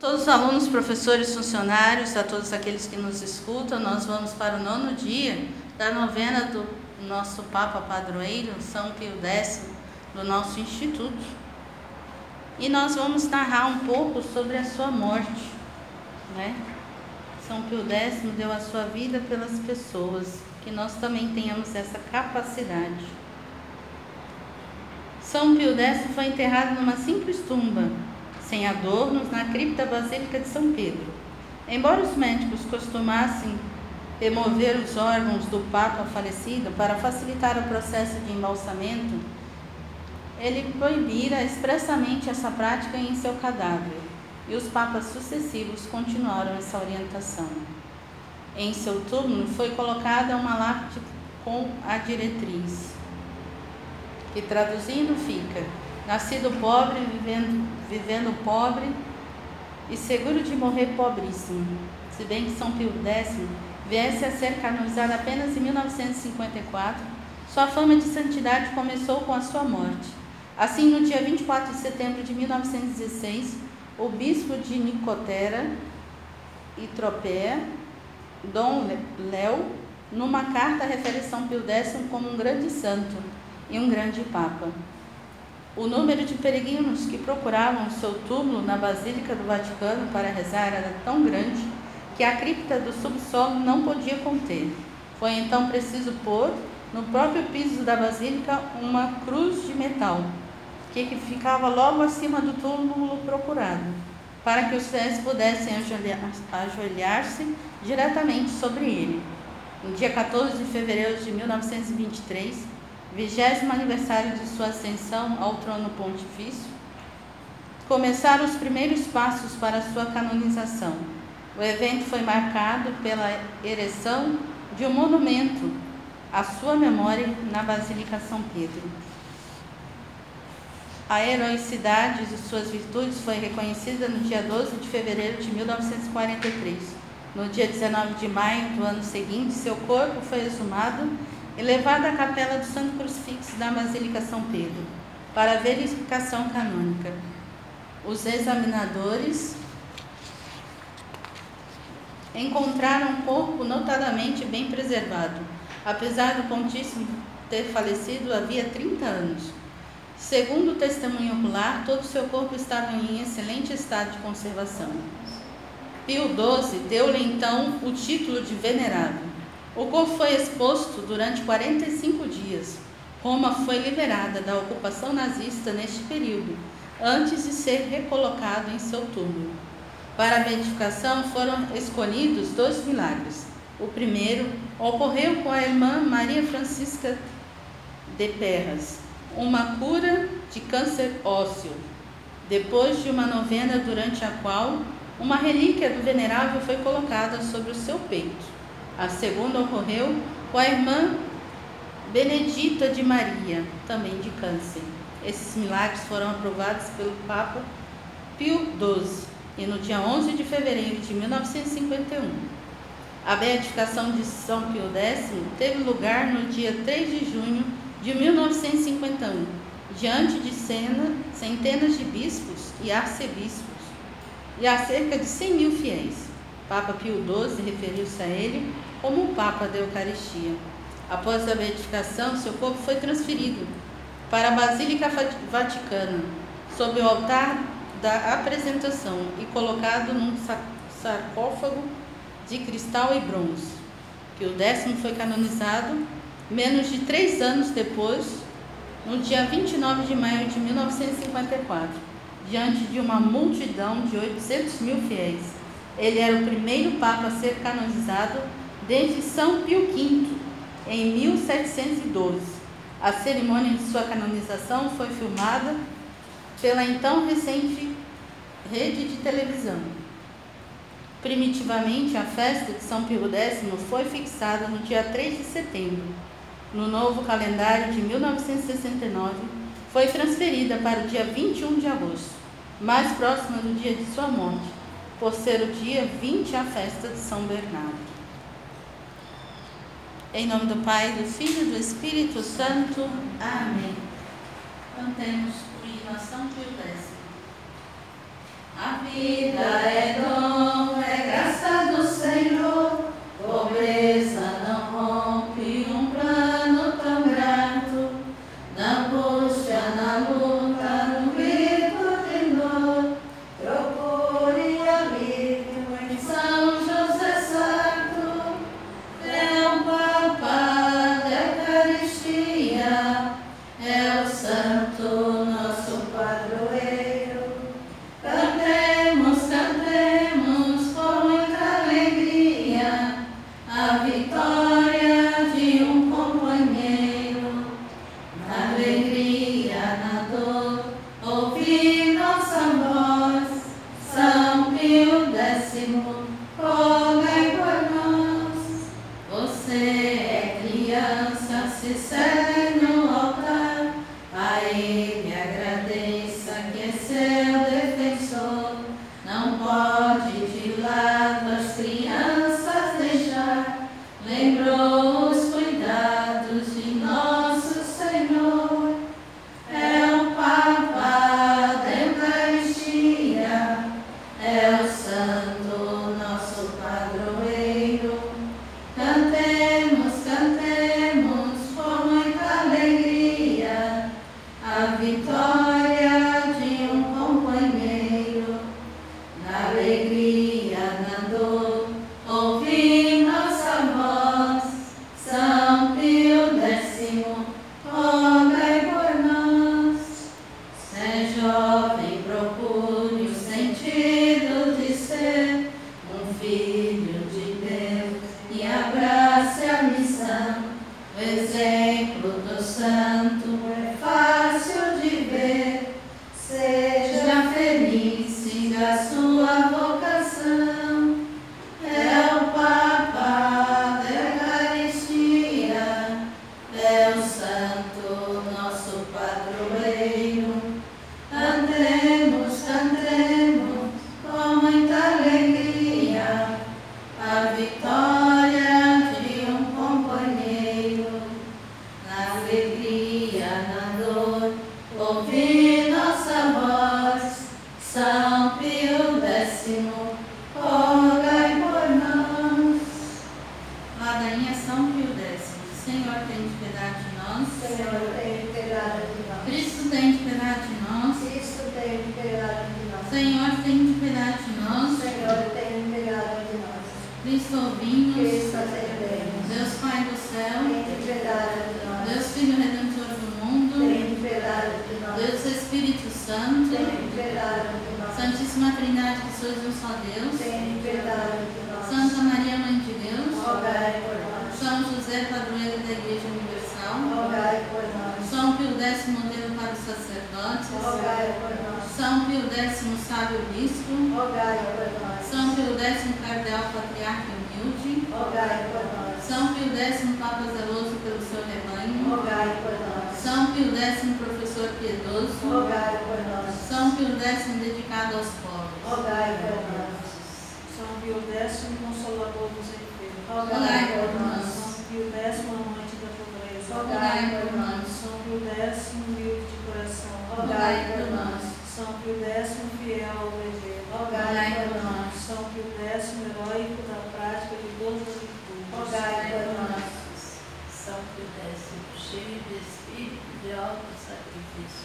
Todos os alunos, professores, funcionários, a todos aqueles que nos escutam, nós vamos para o nono dia da novena do nosso Papa Padroeiro, São Pio X, do nosso Instituto. E nós vamos narrar um pouco sobre a sua morte. Né? São Pio X deu a sua vida pelas pessoas, que nós também tenhamos essa capacidade. São Pio X foi enterrado numa simples tumba sem adornos, na cripta basílica de São Pedro. Embora os médicos costumassem remover os órgãos do Papa falecido para facilitar o processo de embalsamento, ele proibira expressamente essa prática em seu cadáver, e os papas sucessivos continuaram essa orientação. Em seu túmulo foi colocada uma lápide com a diretriz, que traduzindo fica: Nascido pobre, vivendo, vivendo pobre e seguro de morrer pobríssimo. Se bem que São Pio X viesse a ser canonizado apenas em 1954, sua fama de santidade começou com a sua morte. Assim, no dia 24 de setembro de 1916, o bispo de Nicotera e Tropea, Dom Léo, numa carta refere São Pio X como um grande santo e um grande papa. O número de peregrinos que procuravam seu túmulo na Basílica do Vaticano para rezar era tão grande que a cripta do subsolo não podia conter. Foi então preciso pôr no próprio piso da basílica uma cruz de metal, que ficava logo acima do túmulo procurado, para que os fiéis pudessem ajoelhar-se diretamente sobre ele. No dia 14 de fevereiro de 1923, vigésimo aniversário de sua ascensão ao trono pontifício, começaram os primeiros passos para sua canonização. O evento foi marcado pela ereção de um monumento à sua memória na Basílica São Pedro. A heroicidade de suas virtudes foi reconhecida no dia 12 de fevereiro de 1943. No dia 19 de maio do ano seguinte, seu corpo foi exumado e levado à capela do Santo Crucifixo da Basílica São Pedro para verificação canônica. Os examinadores encontraram o corpo notadamente bem preservado, apesar do pontíssimo ter falecido havia 30 anos. Segundo o testemunho ocular, todo o seu corpo estava em excelente estado de conservação. Pio XII deu-lhe então o título de venerável. O corpo foi exposto durante 45 dias. Roma foi liberada da ocupação nazista neste período, A segunda ocorreu com a irmã Benedita de Maria, também de câncer. Esses milagres foram aprovados pelo Papa Pio XII e no dia 11 de fevereiro de 1951. A beatificação de São Pio X teve lugar no dia 3 de junho de 1951, diante de cena, centenas de bispos e arcebispos e a cerca de 100 mil fiéis. Papa Pio XII referiu-se a ele como o Papa da Eucaristia. Após a beatificação, seu corpo foi transferido para a Basílica Vaticana, sob o altar da apresentação e colocado num sarcófago de cristal e bronze. Pio X foi canonizado menos de três anos depois, no dia 29 de maio de 1954, diante de uma multidão de 800 mil fiéis. Ele era o primeiro Papa a ser canonizado desde São Pio V, em 1712. A cerimônia de sua canonização foi filmada pela então recente rede de televisão. Primitivamente, a festa de São Pio X foi fixada no dia 3 de setembro. No novo calendário de 1969, foi transferida para o dia 21 de agosto, mais próxima do dia de sua morte, por ser o dia 20 a festa de São Bernardo. Em nome do Pai, do Filho e do Espírito Santo. Amém. Cantemos o hino a São Pio X. A vida é dom, é graça do Senhor, pobreza não rompe um plano tão grato, na angústia, na luz. Espírito Santo. Tem piedade de nós. Santíssima Trindade, que sois um só Deus. Tem piedade de nós. Santa Maria, Mãe de Deus. Rogai por nós. São José, padroeiro da Igreja Universal. Rogai por nós. São Pio X, modelo para os sacerdotes. Rogai por nós. São Pio X, sábio bispo. Rogai por nós. São Pio X, cardeal patriarca humilde. Rogai por nós. São Pio X, Papa zeloso pelo seu rebanho. Rogai por nós. São Pio X, professor piedoso. Rogai por nós. São Pio X, dedicado aos pobres. Rogai por nós. São Pio X, Consolador dos enfermos. Rogai por nós. São Pio X, Amante da pobreza. Rogai por nós. São Pio X, Humilde de coração. Rogai por nós. São Pio X, Fiel ao dever. Rogai por nós. São Pio X, Heróico da prática de todas as virtudes. Rogai por nós. São Pio X, cheio de espírito de alto sacrifício.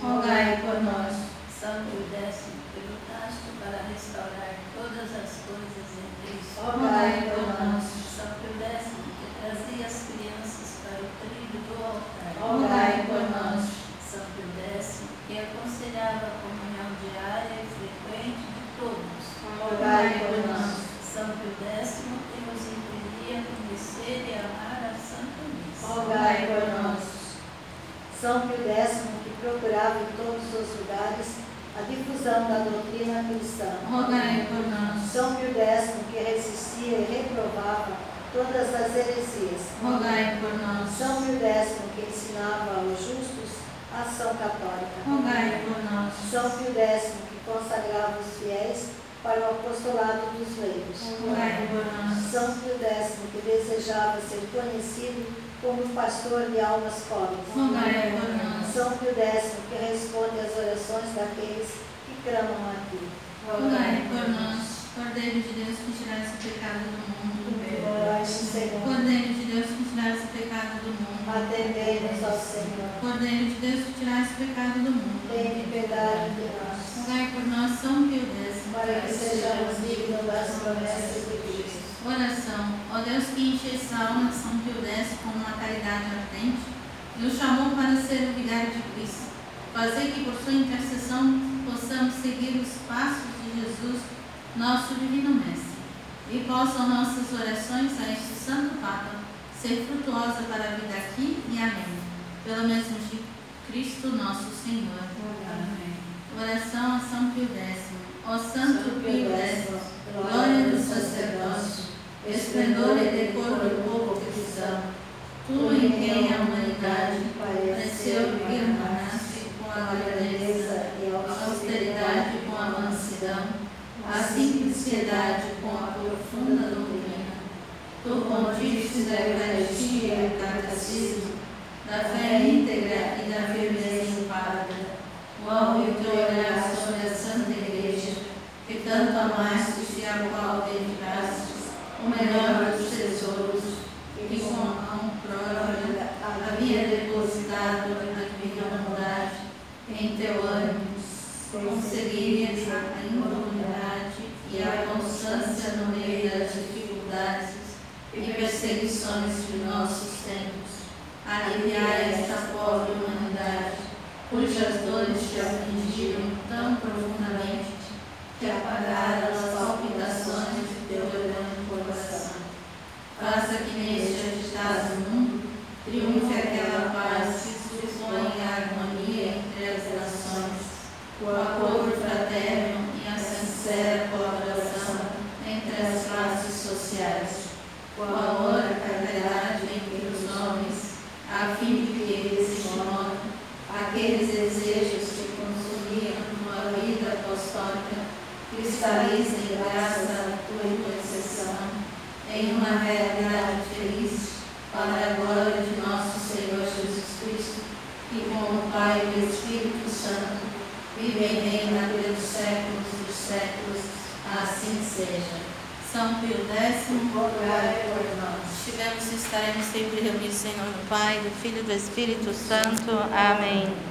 Rogai por nós. São que lutaste para restaurar todas as coisas em Cristo. Rogai por nós. São X, que trazia as crianças para o trilho do altar. Rogai por nós. São X, que aconselhava a comunhão diária e frequente de todos. Rogai por nós. São X, que nos impedia conhecer e amar a Santa Missa. Rogai por nós. São Pio que procurava em todos os lugares a difusão da doutrina cristã. Rogai por nós. São Pio X, que resistia e reprovava todas as heresias. Rogai por nós. São Pio X, que ensinava aos justos a ação católica. Rogai por nós. São Pio X, que consagrava os fiéis para o apostolado dos leigos. Rogai por nós. São Pio X, que desejava ser conhecido como pastor de almas pobres. São Pio X, que responde às orações daqueles que clamam a ti. Rogai por nós. Cordeiro de Deus que tirais o pecado do mundo. Cordeiro de Deus que tirais o pecado do mundo. Atendei-nos ao Senhor. Cordeiro de Deus que tirais o pecado do mundo. Tem piedade de nós, Rogai por nós, São Pio X. para que sejamos dignos das promessas de Cristo. Oração. Ó Deus que encheste a alma de São Pio X com uma caridade ardente o chamou para ser o vigário de Cristo. Fazer que por sua intercessão possamos seguir os passos de Jesus, nosso divino Mestre. E possam nossas orações a este Santo Papa ser frutuosa para a vida aqui e amém. Pelo mesmo de Cristo nosso Senhor. Amém. Oração a São Pio X. Ó Santo Pio X, glória dos valor e decoro do povo cristão. Quem a humanidade pareceu irmanar-se com a grandeza e a austeridade com a mansidão, a simples piedade com a profunda doutrina. Tu pontífice da Eucaristia e do Catecismo, da fé íntegra e da firmeza impávida, qual o teu olhar sobre a Santa Igreja, que tanto amaste e a qual dedicaste, o melhor dos tesouros, e com a mão própria havia depositado a divina bondade em teu ânimo, concedilha a imoralidade e a constância no meio das dificuldades e perseguições de nossos tempos. Aliviai esta pobre humanidade, cujas dores te afligiram tão profundamente que apagaram as palpitações de teu orando coração. Faça que neste agitado mundo triunfe aquela paz que supõe a harmonia entre as nações, o acordo fraterno e a sincera colaboração entre as classes sociais, o amor, a caridade entre os homens, a fim de que, desse modo, aqueles desejos que consumiam uma vida apostólica cristalizem graças à tua intercessão em uma realidade feliz para a glória de nosso Senhor Jesus Cristo e com o Pai e o Espírito Santo vive e reina pelos séculos dos séculos. Assim seja. São Pio X, rogai por nós. estivemos e estaremos sempre reunidos nome do Pai, do Filho e do Espírito Santo. Amém.